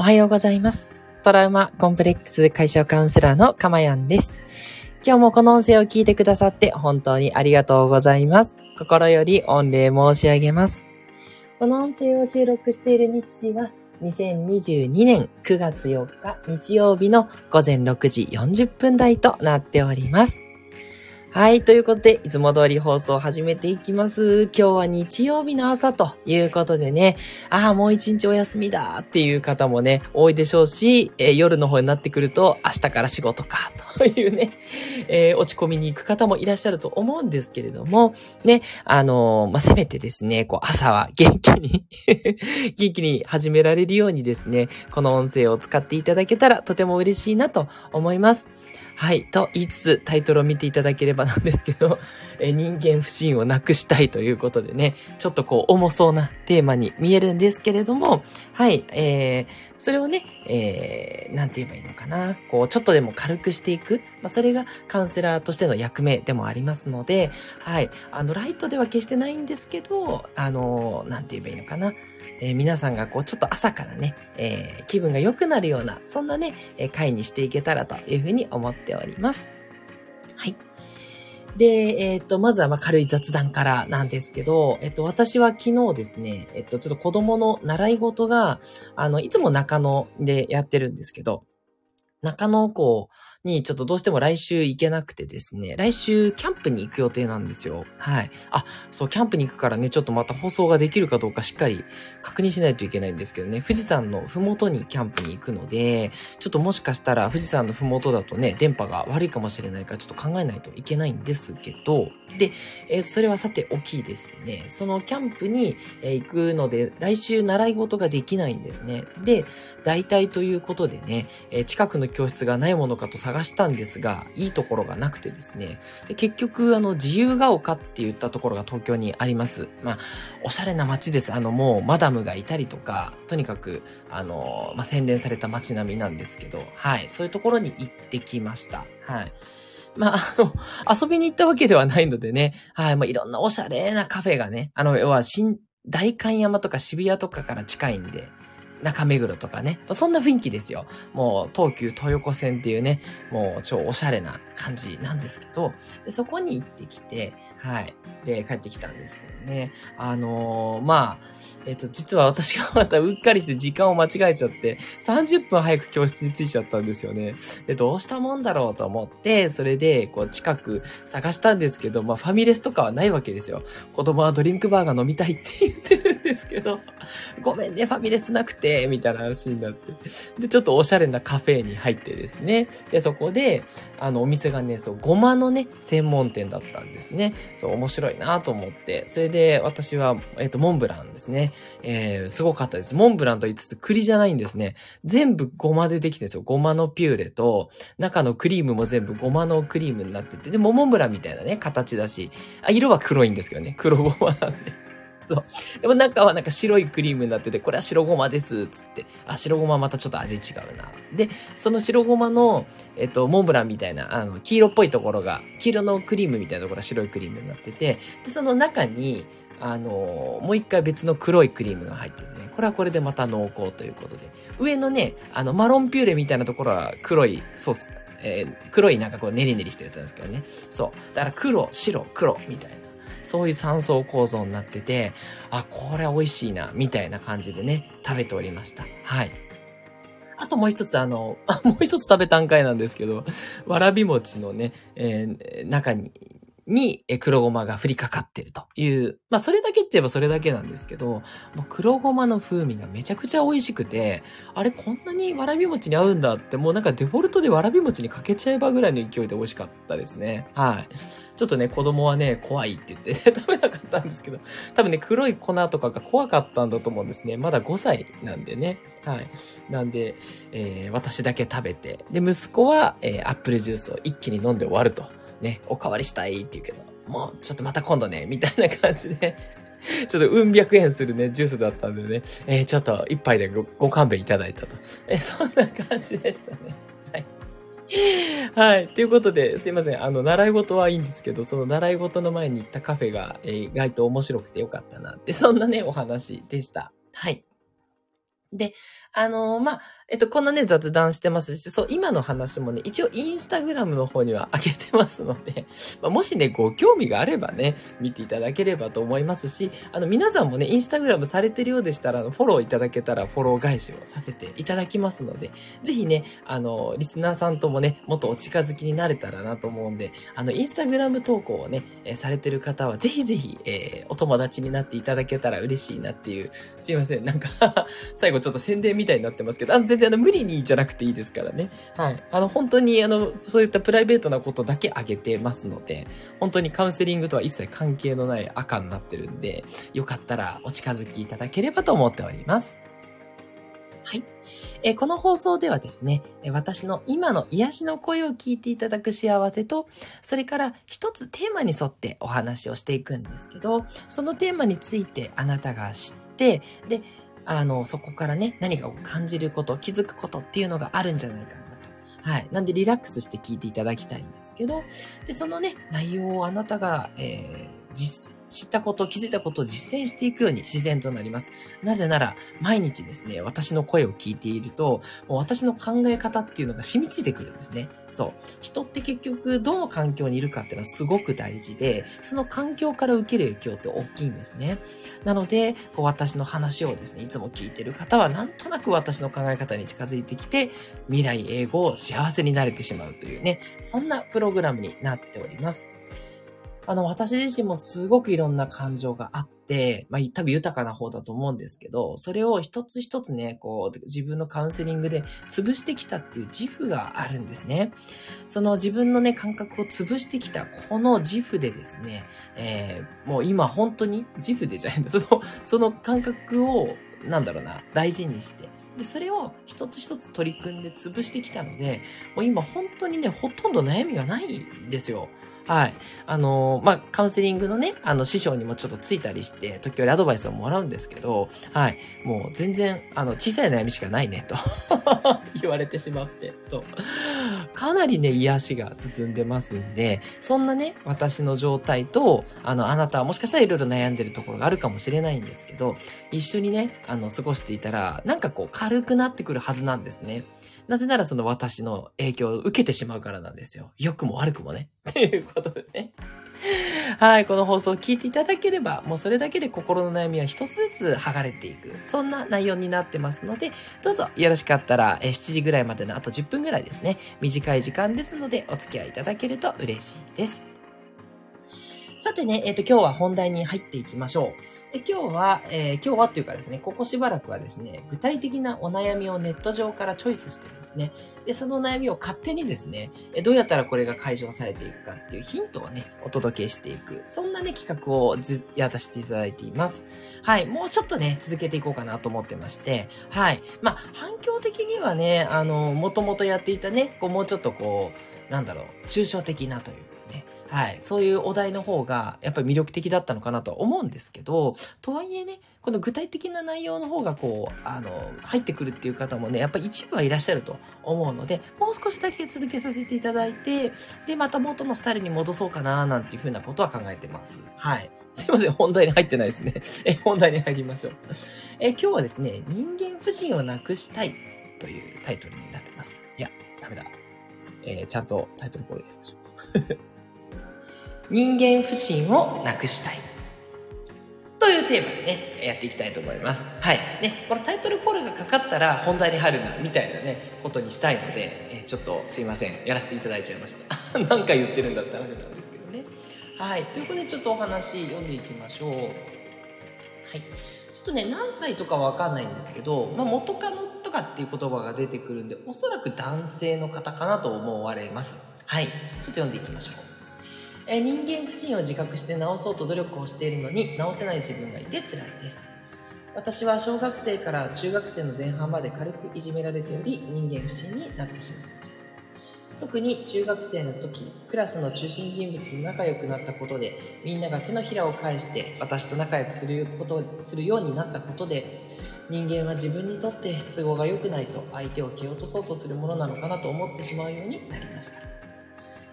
おはようございます。トラウマコンプレックス解消カウンセラーのかまやんです。今日もこの音声を聞いてくださって本当にありがとうございます。心より御礼申し上げます。この音声を収録している日時は2022年9月4日日曜日の午前6時40分台となっております。はい。ということで、いつも通り放送を始めていきます。今日は日曜日の朝ということでね、ああ、もう一日お休みだっていう方もね、多いでしょうし、えー、夜の方になってくると、明日から仕事か、というね、えー、落ち込みに行く方もいらっしゃると思うんですけれども、ね、あのー、まあ、せめてですね、こう、朝は元気に 元気に始められるようにですね、この音声を使っていただけたらとても嬉しいなと思います。はい。と言いつつタイトルを見ていただければなんですけど、え人間不信をなくしたいということでね、ちょっとこう重そうなテーマに見えるんですけれども、はい。えー、それをね、えー、なんて言えばいいのかな。こう、ちょっとでも軽くしていく。まあ、それがカウンセラーとしての役目でもありますので、はい。あの、ライトでは決してないんですけど、あの、なんて言えばいいのかな。えー、皆さんがこう、ちょっと朝からね、えー、気分が良くなるような、そんなね、えー、回にしていけたらというふうに思っております。で、えっ、ー、と、まずはま軽い雑談からなんですけど、えっ、と、私は昨日ですね、えっ、と、ちょっと子供の習い事が、あの、いつも中野でやってるんですけど、中野をこうにちょっとどうしても来週行けなくてですね、来週キャンプに行く予定なんですよ。はい。あ、そう、キャンプに行くからね、ちょっとまた放送ができるかどうかしっかり確認しないといけないんですけどね、富士山のふもとにキャンプに行くので、ちょっともしかしたら富士山のふもとだとね、電波が悪いかもしれないからちょっと考えないといけないんですけど、で、えー、それはさて大きいですね。そのキャンプに、え、行くので、来週習い事ができないんですね。で、大体ということでね、えー、近くの教室がないものかと探探したんですが、いいところがなくてですね。で結局、あの、自由が丘って言ったところが東京にあります。まあ、おしゃれな街です。あの、もう、マダムがいたりとか、とにかく、あの、まあ、洗練された街並みなんですけど、はい、そういうところに行ってきました。はい。まあ、あの、遊びに行ったわけではないのでね、はい、まあ、いろんなおしゃれなカフェがね、あの、要は、新、大観山とか渋谷とかから近いんで、中目黒とかね。そんな雰囲気ですよ。もう東急東横線っていうね、もう超おしゃれな感じなんですけど、でそこに行ってきて、はい。で、帰ってきたんですけどね。あのー、まあ、えっ、と、実は私がまたうっかりして時間を間違えちゃって、30分早く教室に着いちゃったんですよね。で、どうしたもんだろうと思って、それで、こう、近く探したんですけど、まあ、ファミレスとかはないわけですよ。子供はドリンクバーが飲みたいって言ってるんですけど、ごめんね、ファミレスなくて、みたいな話になって。で、ちょっとおしゃれなカフェに入ってですね。で、そこで、あの、お店がね、そう、ごまのね、専門店だったんですね。そう、面白いなと思って。それで、私は、えっ、と、モンブランですね。えー、すごかったです。モンブランと言いつつ栗じゃないんですね。全部ごまでできてるんですよ。ごまのピューレと、中のクリームも全部ごまのクリームになってて、でも、モンブランみたいなね、形だし、あ、色は黒いんですけどね。黒ごまなんで。そう。でも中はなんか白いクリームになってて、これは白ごまです、つって。あ、白ごままたちょっと味違うな。で、その白ごまの、えっと、モンブランみたいな、あの、黄色っぽいところが、黄色のクリームみたいなところが白いクリームになってて、で、その中に、あの、もう一回別の黒いクリームが入っててね、これはこれでまた濃厚ということで、上のね、あの、マロンピューレみたいなところは黒いソース、えー、黒いなんかこうネリネリしたやつなんですけどね。そう。だから黒、白、黒みたいな。そういう三層構造になってて、あ、これ美味しいな、みたいな感じでね、食べておりました。はい。あともう一つあの、もう一つ食べたんかいなんですけど、わらび餅のね、えー、中に、に黒ごまが降りかかってるという、まあそれだけって言えばそれだけなんですけど、もう黒ごまの風味がめちゃくちゃ美味しくて、あれこんなにわらび餅に合うんだってもうなんかデフォルトでわらび餅にかけちゃえばぐらいの勢いで美味しかったですね。はい。ちょっとね、子供はね、怖いって言って、ね、食べなかったんですけど、多分ね、黒い粉とかが怖かったんだと思うんですね。まだ5歳なんでね。はい。なんで、えー、私だけ食べて、で、息子は、えー、アップルジュースを一気に飲んで終わると。ね、おかわりしたいって言うけど、もうちょっとまた今度ね、みたいな感じで ちょっとうん百円するね、ジュースだったんでね、えー、ちょっと一杯でごご勘弁いただいたと。えー、そんな感じでしたね。はい。はい。ということで、すいません。あの、習い事はいいんですけど、その習い事の前に行ったカフェが、えー、意外と面白くてよかったなって、そんなね、お話でした。はい。で、あのー、まあ、えっと、こんなね、雑談してますし、そう、今の話もね、一応インスタグラムの方には上げてますので、まあ、もしね、ご興味があればね、見ていただければと思いますし、あの、皆さんもね、インスタグラムされてるようでしたら、フォローいただけたらフォロー返しをさせていただきますので、ぜひね、あの、リスナーさんともね、もっとお近づきになれたらなと思うんで、あの、インスタグラム投稿をね、えー、されてる方は、ぜひぜひ、えー、お友達になっていただけたら嬉しいなっていう、すいません、なんか 最後ちょっと宣伝みたいになってますけど、あの全然あの、無理にじゃなくていいですからね。はい。あの、本当にあの、そういったプライベートなことだけあげてますので、本当にカウンセリングとは一切関係のない赤になってるんで、よかったらお近づきいただければと思っております。はい。えこの放送ではですね、私の今の癒しの声を聞いていただく幸せと、それから一つテーマに沿ってお話をしていくんですけど、そのテーマについてあなたが知って、で、あの、そこからね、何かを感じること、気づくことっていうのがあるんじゃないかなと。はい。なんでリラックスして聞いていただきたいんですけど、で、そのね、内容をあなたが、えー、実、知ったこと、気づいたことを実践していくように自然となります。なぜなら、毎日ですね、私の声を聞いていると、もう私の考え方っていうのが染みついてくるんですね。そう。人って結局、どの環境にいるかっていうのはすごく大事で、その環境から受ける影響って大きいんですね。なので、こう私の話をですね、いつも聞いてる方は、なんとなく私の考え方に近づいてきて、未来英語を幸せになれてしまうというね、そんなプログラムになっております。あの、私自身もすごくいろんな感情があって、まあ、多分豊かな方だと思うんですけど、それを一つ一つね、こう、自分のカウンセリングで潰してきたっていう自負があるんですね。その自分のね、感覚を潰してきたこの自負でですね、えー、もう今本当に自負でじゃないんだ、その、その感覚を、なんだろうな、大事にして、で、それを一つ一つ取り組んで潰してきたので、もう今本当にね、ほとんど悩みがないんですよ。はい。あの、まあ、カウンセリングのね、あの、師匠にもちょっとついたりして、時折アドバイスをもらうんですけど、はい。もう全然、あの、小さい悩みしかないね、と 言われてしまって、そう。かなりね、癒しが進んでますんで、そんなね、私の状態と、あの、あなたはもしかしたらいろいろ悩んでるところがあるかもしれないんですけど、一緒にね、あの、過ごしていたら、なんかこう、軽くなってくるはずなんですね。なぜならその私の影響を受けてしまうからなんですよ。良くも悪くもね。っていうことでね。はい、この放送を聞いていただければ、もうそれだけで心の悩みは一つずつ剥がれていく。そんな内容になってますので、どうぞよろしかったら、え7時ぐらいまでのあと10分ぐらいですね。短い時間ですので、お付き合いいただけると嬉しいです。さてね、えっ、ー、と、今日は本題に入っていきましょう。え今日は、えー、今日はっていうかですね、ここしばらくはですね、具体的なお悩みをネット上からチョイスしてですね、で、その悩みを勝手にですね、えどうやったらこれが解消されていくかっていうヒントをね、お届けしていく。そんなね、企画をず、やらせていただいています。はい。もうちょっとね、続けていこうかなと思ってまして、はい。まあ、反響的にはね、あの、もともとやっていたね、こう、もうちょっとこう、なんだろう、抽象的なという、はい。そういうお題の方が、やっぱり魅力的だったのかなと思うんですけど、とはいえね、この具体的な内容の方がこう、あの、入ってくるっていう方もね、やっぱり一部はいらっしゃると思うので、もう少しだけ続けさせていただいて、で、また元のスタイルに戻そうかな、なんていうふうなことは考えてます。はい。すいません、本題に入ってないですね。え、本題に入りましょう。え、今日はですね、人間不信をなくしたいというタイトルになってます。いや、ダメだ。えー、ちゃんとタイトルコールやりましょう。人間不信をなくしたい。というテーマでね、やっていきたいと思います。はい。ね、このタイトルコールがかかったら本題に入るな、みたいなね、ことにしたいので、えちょっとすいません。やらせていただいちゃいました。何回言ってるんだって話なんですけどね。はい。ということでちょっとお話読んでいきましょう。はい。ちょっとね、何歳とかわかんないんですけど、まあ、元カノとかっていう言葉が出てくるんで、おそらく男性の方かなと思われます。はい。ちょっと読んでいきましょう。え人間不信を自覚して治そうと努力をしているのに治せない自分がいて辛いです。私は小学生から中学生の前半まで軽くいじめられており人間不信になってしまいました。特に中学生の時クラスの中心人物と仲良くなったことでみんなが手のひらを返して私と仲良くすることするようになったことで人間は自分にとって都合が良くないと相手を蹴落とそうとするものなのかなと思ってしまうようになりました。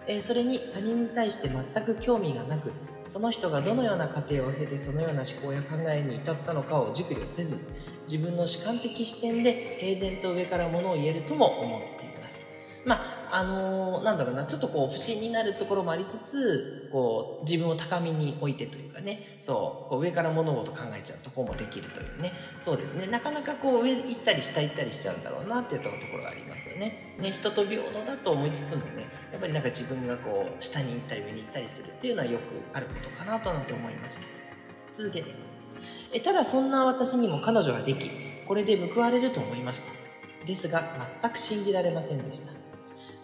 えー、それに他人に対して全く興味がなくその人がどのような過程を経てそのような思考や考えに至ったのかを熟慮せず自分の主観的視点で平然と上からものを言えるとも思っています。まああのー、なんだろうな、ちょっとこう不審になるところもありつつ、こう自分を高みに置いてというかね、そう、こう上から物事考えちゃうとこもできるというね、そうですね、なかなかこう上行ったり下行ったりしちゃうんだろうなっていうところがありますよね。ね、人と平等だと思いつつもね、やっぱりなんか自分がこう下に行ったり上に行ったりするっていうのはよくあることかなとなんて思いました。続けて。えただそんな私にも彼女ができ、これで報われると思いました。ですが、全く信じられませんでした。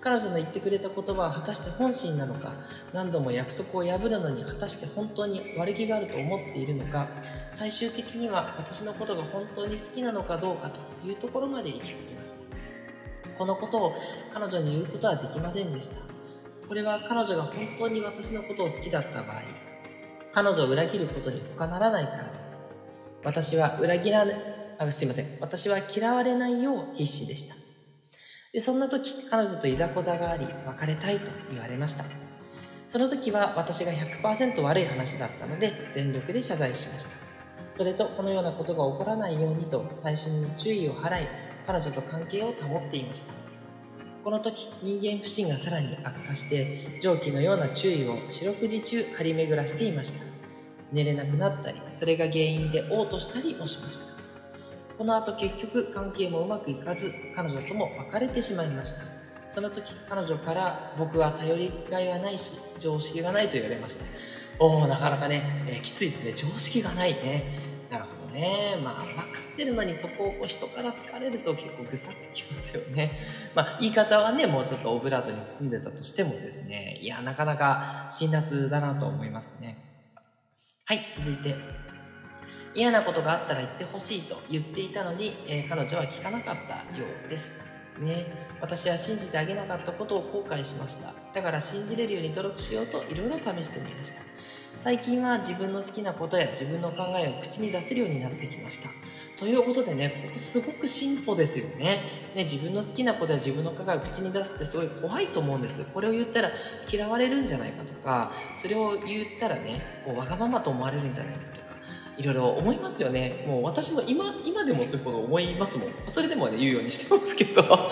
彼女の言ってくれた言葉は果たして本心なのか何度も約束を破るのに果たして本当に悪気があると思っているのか最終的には私のことが本当に好きなのかどうかというところまで行き着きました。このことを彼女に言うことはできませんでした。これは彼女が本当に私のことを好きだった場合彼女を裏切ることに他ならないからです。私は裏切らあすいません。私は嫌われないよう必死でした。でそんな時彼女といざこざがあり別れたいと言われました。その時は私が100%悪い話だったので全力で謝罪しました。それとこのようなことが起こらないようにと細心に注意を払い彼女と関係を保っていました。この時人間不信がさらに悪化して蒸気のような注意を四六時中張り巡らしていました。寝れなくなったりそれが原因で嘔吐したりもしました。この後結局関係もうまくいかず彼女とも別れてしまいました。その時彼女から僕は頼りがいがないし常識がないと言われました。おおなかなかね、えー、きついですね。常識がないね。なるほどね。まあ分かってるのにそこをこう人から疲れると結構ぐさってきますよね。まあ言い方はねもうちょっとオブラートに包んでたとしてもですね。いやなかなか辛辣だなと思いますね。はい続いて。嫌なことがあったら言ってほしいと言っていたのに、えー、彼女は聞かなかったようです。ね、私は信じてあげなかったことを後悔しました。だから信じれるように努力しようといろいろ試してみました。最近は自分の好きなことや自分の考えを口に出せるようになってきました。ということでね、ここすごく進歩ですよね。ね、自分の好きなことや自分の考えを口に出すってすごい怖いと思うんです。これを言ったら嫌われるんじゃないかとか、それを言ったらね、こうわがままと思われるんじゃないか。いろいろ思いますよね。もう私も今今でもそういうこと思いますもん。それでもね言うようにしてますけど。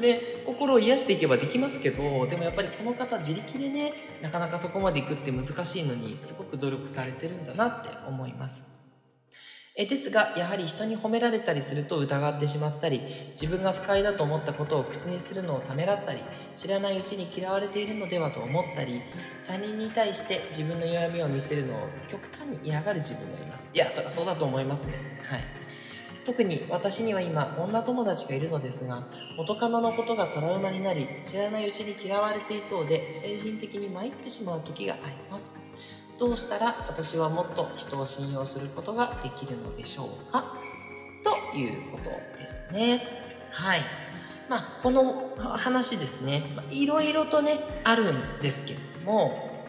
で 心を癒していけばできますけどでもやっぱりこの方自力でねなかなかそこまでいくって難しいのにすごく努力されてるんだなって思います。えですがやはり人に褒められたりすると疑ってしまったり自分が不快だと思ったことを口にするのをためらったり知らないうちに嫌われているのではと思ったり他人に対して自分の弱みを見せるのを極端に嫌がる自分がいます。いやそりゃそうだと思いますね。はい。特に私には今女友達がいるのですが元カノのことがトラウマになり知らないうちに嫌われていそうで精神的に参ってしまう時があります。どうしたら私はもっと人を信用することができるのでしょうか？ということですね。はい。まあ、この話ですね、いろいろとね、あるんですけれども、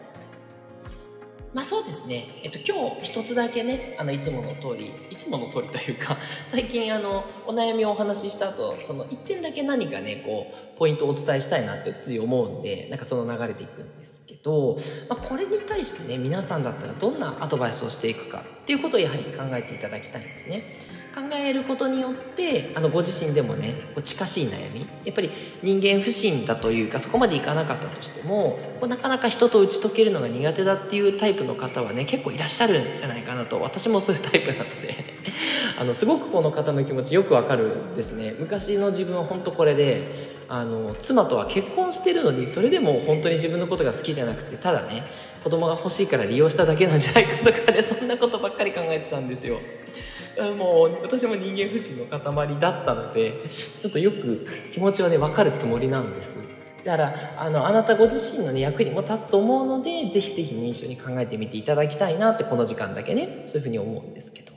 まあそうですね。えっと今日一つだけね、あのいつもの通り、いつもの通りというか、最近あのお悩みをお話しした後、その一点だけ何かね、こう、ポイントをお伝えしたいなってつい思うんで、なんかその流れでいくんですど、まあ、これに対してね、皆さんだったらどんなアドバイスをしていくかっていうことをやはり考えていただきたいんですね。考えることによってあのご自身でもね近しい悩みやっぱり人間不信だというかそこまでいかなかったとしてもこうなかなか人と打ち解けるのが苦手だっていうタイプの方はね結構いらっしゃるんじゃないかなと私もそういうタイプなので あのすごくこの方の気持ちよくわかるんですね昔の自分は本当これであの妻とは結婚してるのにそれでも本当に自分のことが好きじゃなくてただね子供が欲しいから利用しただけなんじゃないかとかねそんなことばっかり考えてたんですよ。もう私も人間不信の塊だったのでちょっとよく気持ちはね分かるつもりなんです。だからあのあなたご自身の、ね、役にも立つと思うのでぜひぜひ、ね、一緒に考えてみていただきたいなってこの時間だけねそういうふうに思うんですけど、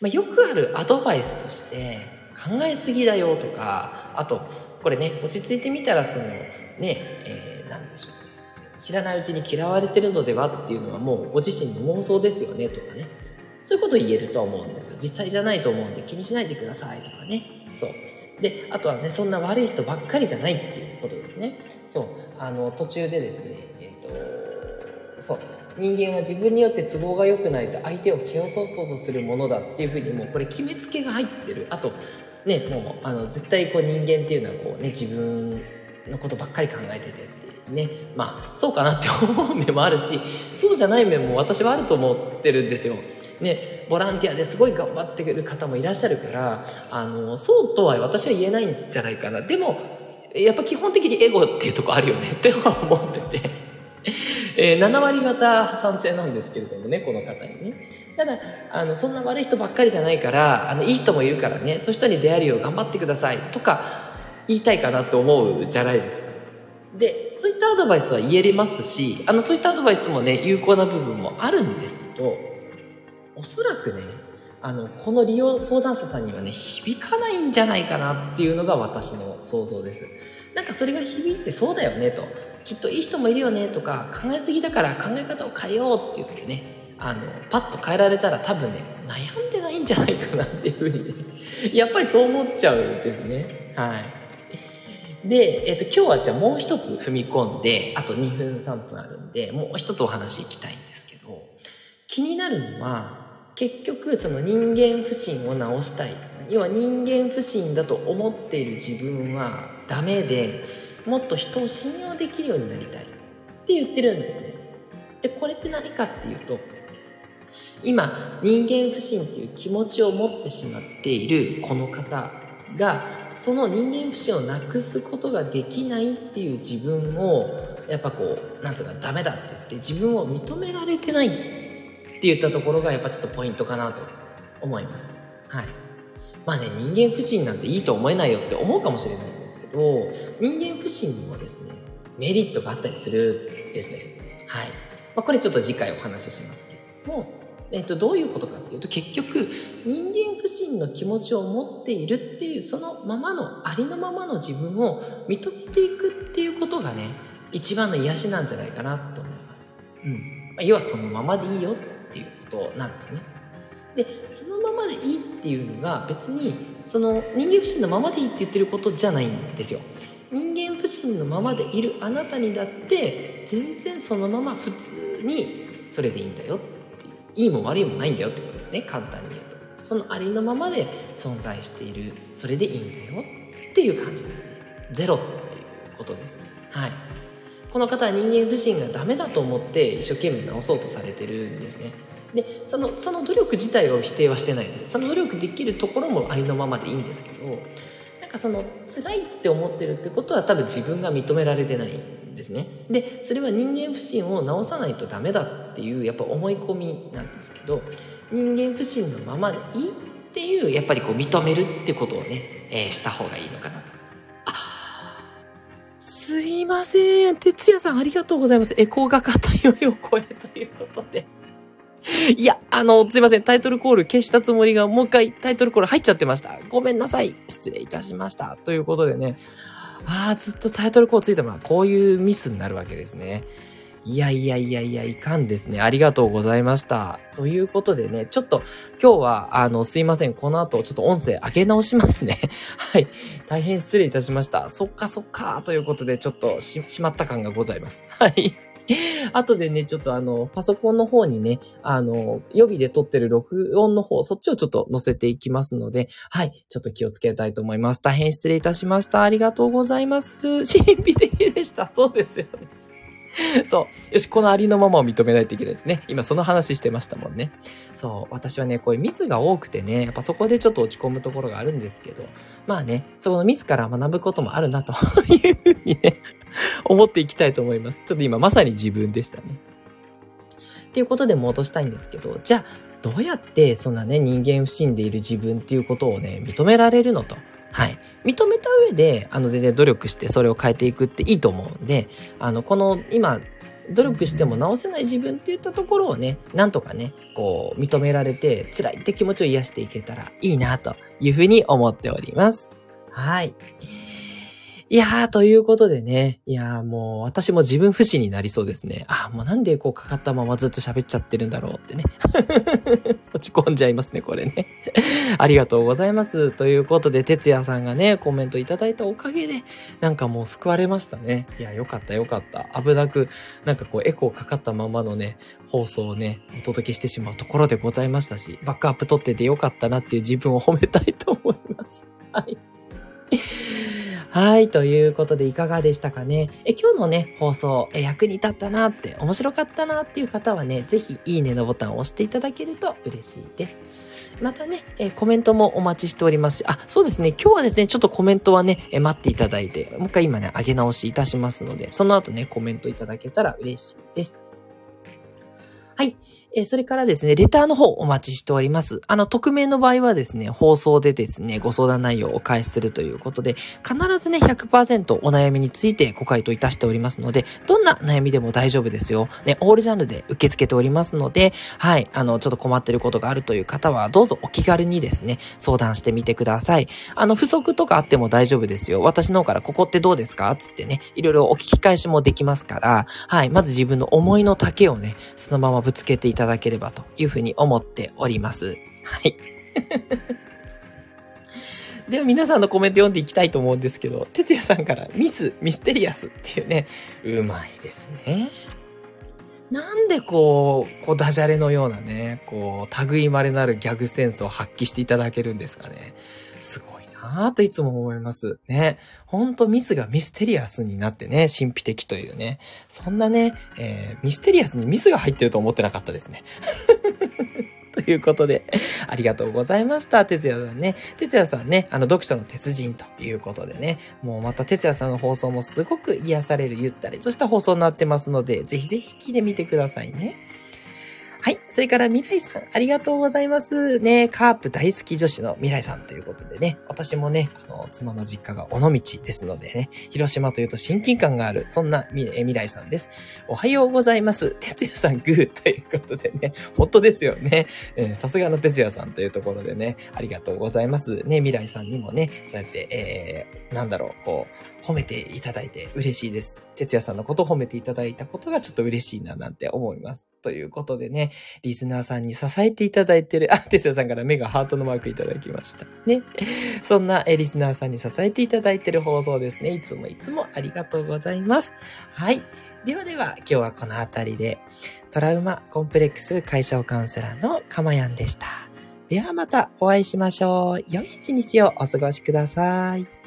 まあ、よくあるアドバイスとして考えすぎだよとかあとこれね落ち着いてみたらそのね、えー、何でしょう。知らないうちに嫌われてるのではっていうのはもうご自身の妄想ですよねとかね。そういうことを言えると思うんですよ。実際じゃないと思うんで気にしないでくださいとかね。そう。であとはねそんな悪い人ばっかりじゃないっていうことですね。そう。あの、途中でですね、えっ、と、そう、人間は自分によって都合が良くないと相手を蹴落とそうとするものだっていうふうにもうこれ決めつけが入ってる。あと、ね、もう、あの、絶対こう人間っていうのはこうね、自分のことばっかり考えてててね、まあ、そうかなって思う面もあるし、そうじゃない面も私はあると思ってるんですよ。ね、ボランティアですごい頑張ってる方もいらっしゃるからあのそうとは私は言えないんじゃないかな。でもやっぱ基本的にエゴっていうとこあるよね。って思ってて、えー、7割方賛成なんですけれどもねこの方にね。ただあのそんな悪い人ばっかりじゃないからあのいい人もいるからねそういう人に出会えるよう頑張ってくださいとか言いたいかなと思うじゃないですか。でそういったアドバイスは言えれますしあのそういったアドバイスもね有効な部分もあるんですけどおそらくねあのこの利用相談者さんにはね響かないんじゃないかなっていうのが私の想像です。なんかそれが響いてそうだよねときっといい人もいるよねとか考えすぎだから考え方を変えようって言ってねあのパッと変えられたら多分ね悩んでないんじゃないかなっていうふうにねやっぱりそう思っちゃうんですね。はい。で、えっ、と今日はじゃあもう一つ踏み込んであと2分3分あるんでもう一つお話いきたいんですけど気になるのは結局その人間不信を直したい。要は人間不信だと思っている自分はダメでもっと人を信用できるようになりたいって言ってるんですね。でこれって何かっていうと今人間不信っていう気持ちを持ってしまっているこの方がその人間不信をなくすことができないっていう自分をやっぱこうなんつうかダメだって言って自分を認められてないって言ったところがやっぱちょっとポイントかなと思います。はい。まあね、人間不信なんていいと思えないよって思うかもしれないんですけど、人間不信にもですね、メリットがあったりするですね。はい。まあ、これちょっと次回お話ししますけども、えっと、どういうことかっていうと、結局、人間不信の気持ちを持っているっていう、そのままの、ありのままの自分を認めていくっていうことがね、一番の癒しなんじゃないかなと思います。うん。まあ、要はそのままでいいよっていうことなんですね。でそのままでいいっていうのが別にその人間不信のままでいいって言ってることじゃないんですよ。人間不信のままでいるあなたにだって全然そのまま普通にそれでいいんだよっていいも悪いもないんだよってことですね簡単に言うと。そのありのままで存在している。それでいいんだよっていう感じですね。ゼロっていうことですね。はい。この方は人間不信がダメだと思って一生懸命直そうとされてるんですね。でそのその努力自体を否定はしてないです。その努力できるところもありのままでいいんですけどなんかその辛いって思ってるってことは多分自分が認められてない。ですねでそれは人間不信を直さないとダメだっていうやっぱ思い込みなんですけど人間不信のままでいいっていうやっぱりこう認めるってことをね、えー、した方がいいのかなとすいません。哲也さんありがとうございます。エコーが偏いを超えということで。いや、あの、すいません。タイトルコール消したつもりが、もう一回タイトルコール入っちゃってました。ごめんなさい。失礼いたしました。ということでね。ああ、ずっとタイトルコールついてもこういうミスになるわけですね。いやいやいやいや、いかんですね。ありがとうございました。ということでね、ちょっと今日は、あの、すいません。この後、ちょっと音声上げ直しますね。はい。大変失礼いたしました。そっかそっか、ということで、ちょっとし、しまった感がございます。はい。後でね、ちょっとあの、パソコンの方にね、あの、予備で撮ってる録音の方、そっちをちょっと載せていきますので、はい、ちょっと気をつけたいと思います。大変失礼いたしました。ありがとうございます。神秘的でした。そうですよね。そう。よし、このありのままを認めないといけないですね。今その話してましたもんね。そう。私はね、こういうミスが多くてね、やっぱそこでちょっと落ち込むところがあるんですけど、まあね、そのミスから学ぶこともあるなというふうにね、思っていきたいと思います。ちょっと今まさに自分でしたね。っていうことで戻したいんですけど、じゃあ、どうやってそんなね、人間不信でいる自分っていうことをね、認められるのと。はい。認めた上で、あの、全然努力してそれを変えていくっていいと思うんで、あの、この、今、努力しても直せない自分って言ったところをね、なんとかね、こう、認められて、辛いって気持ちを癒していけたらいいな、というふうに思っております。はい。いやー、ということでね。いやー、もう私も自分不死になりそうですね。あー、もうなんでこうかかったままずっと喋っちゃってるんだろうってね。落ち込んじゃいますね、これね。ありがとうございます。ということで、哲也さんがね、コメントいただいたおかげで、なんかもう救われましたね。いや、よかったよかった。危なく、なんかこうエコーかかったままのね、放送をね、お届けしてしまうところでございましたし、バックアップ取っててよかったなっていう自分を褒めたいと思います。はい。はい。ということで、いかがでしたかね？え、今日のね、放送、え、役に立ったなって、面白かったなっていう方はね、ぜひ、いいねのボタンを押していただけると嬉しいです。またね、えコメントもお待ちしておりますし、あ、そうですね、今日はですね、ちょっとコメントはね、え待っていただいて、もう一回今ね、上げ直しいたしますので、その後ね、コメントいただけたら嬉しいです。はい。えそれからですね、レターの方お待ちしております。あの、匿名の場合はですね、放送でですね、ご相談内容をお返しするということで、必ずね、100%お悩みについてご回答いたしておりますので、どんな悩みでも大丈夫ですよ。ね、オールジャンルで受け付けておりますので、はい、あの、ちょっと困ってることがあるという方は、どうぞお気軽にですね、相談してみてください。あの、不足とかあっても大丈夫ですよ。私の方からここってどうですかつってね、いろいろお聞き返しもできますから、はい、まず自分の思いの丈をね、そのままぶつけていたただければというふうに思っております。はい。では皆さんのコメント読んでいきたいと思うんですけど、哲也さんからミス、ミステリアスっていうね、うまいですね。なんでこう、こうダジャレのようなね、こう、類まれなるギャグセンスを発揮していただけるんですかね。すごいなぁといつも思います。ね。ほんとミスがミステリアスになってね、神秘的というね。そんなね、えー、ミステリアスにミスが入ってると思ってなかったですね。ということで、ありがとうございました。哲也さんね。哲也さんね、あの、読書の鉄人ということでね、もうまた哲也さんの放送もすごく癒される、ゆったりとした放送になってますので、ぜひぜひ聞いてみてくださいね。はい。それから未来さん、ありがとうございます。ね、カープ大好き女子の未来さんということでね、私もね、あの、妻の実家が尾道ですのでね、広島というと親近感がある、そんな未来さんです。おはようございます。哲也さんグーということでね、本当ですよね。さすがの哲也さんというところでね、ありがとうございます。ね、未来さんにもね、そうやって、えー、なんだろう、こう、褒めていただいて嬉しいです。哲也さんのことを褒めていただいたことがちょっと嬉しいななんて思います。ということでね、リスナーさんに支えていただいてる、あ、哲也さんから目がハートのマークいただきました。ね。そんなリスナーさんに支えていただいてる放送ですね。いつもいつもありがとうございます。はい。ではでは、今日はこの辺りで、トラウマコンプレックス解消カウンセラーのかまやんでした。ではまたお会いしましょう。良い一日をお過ごしください。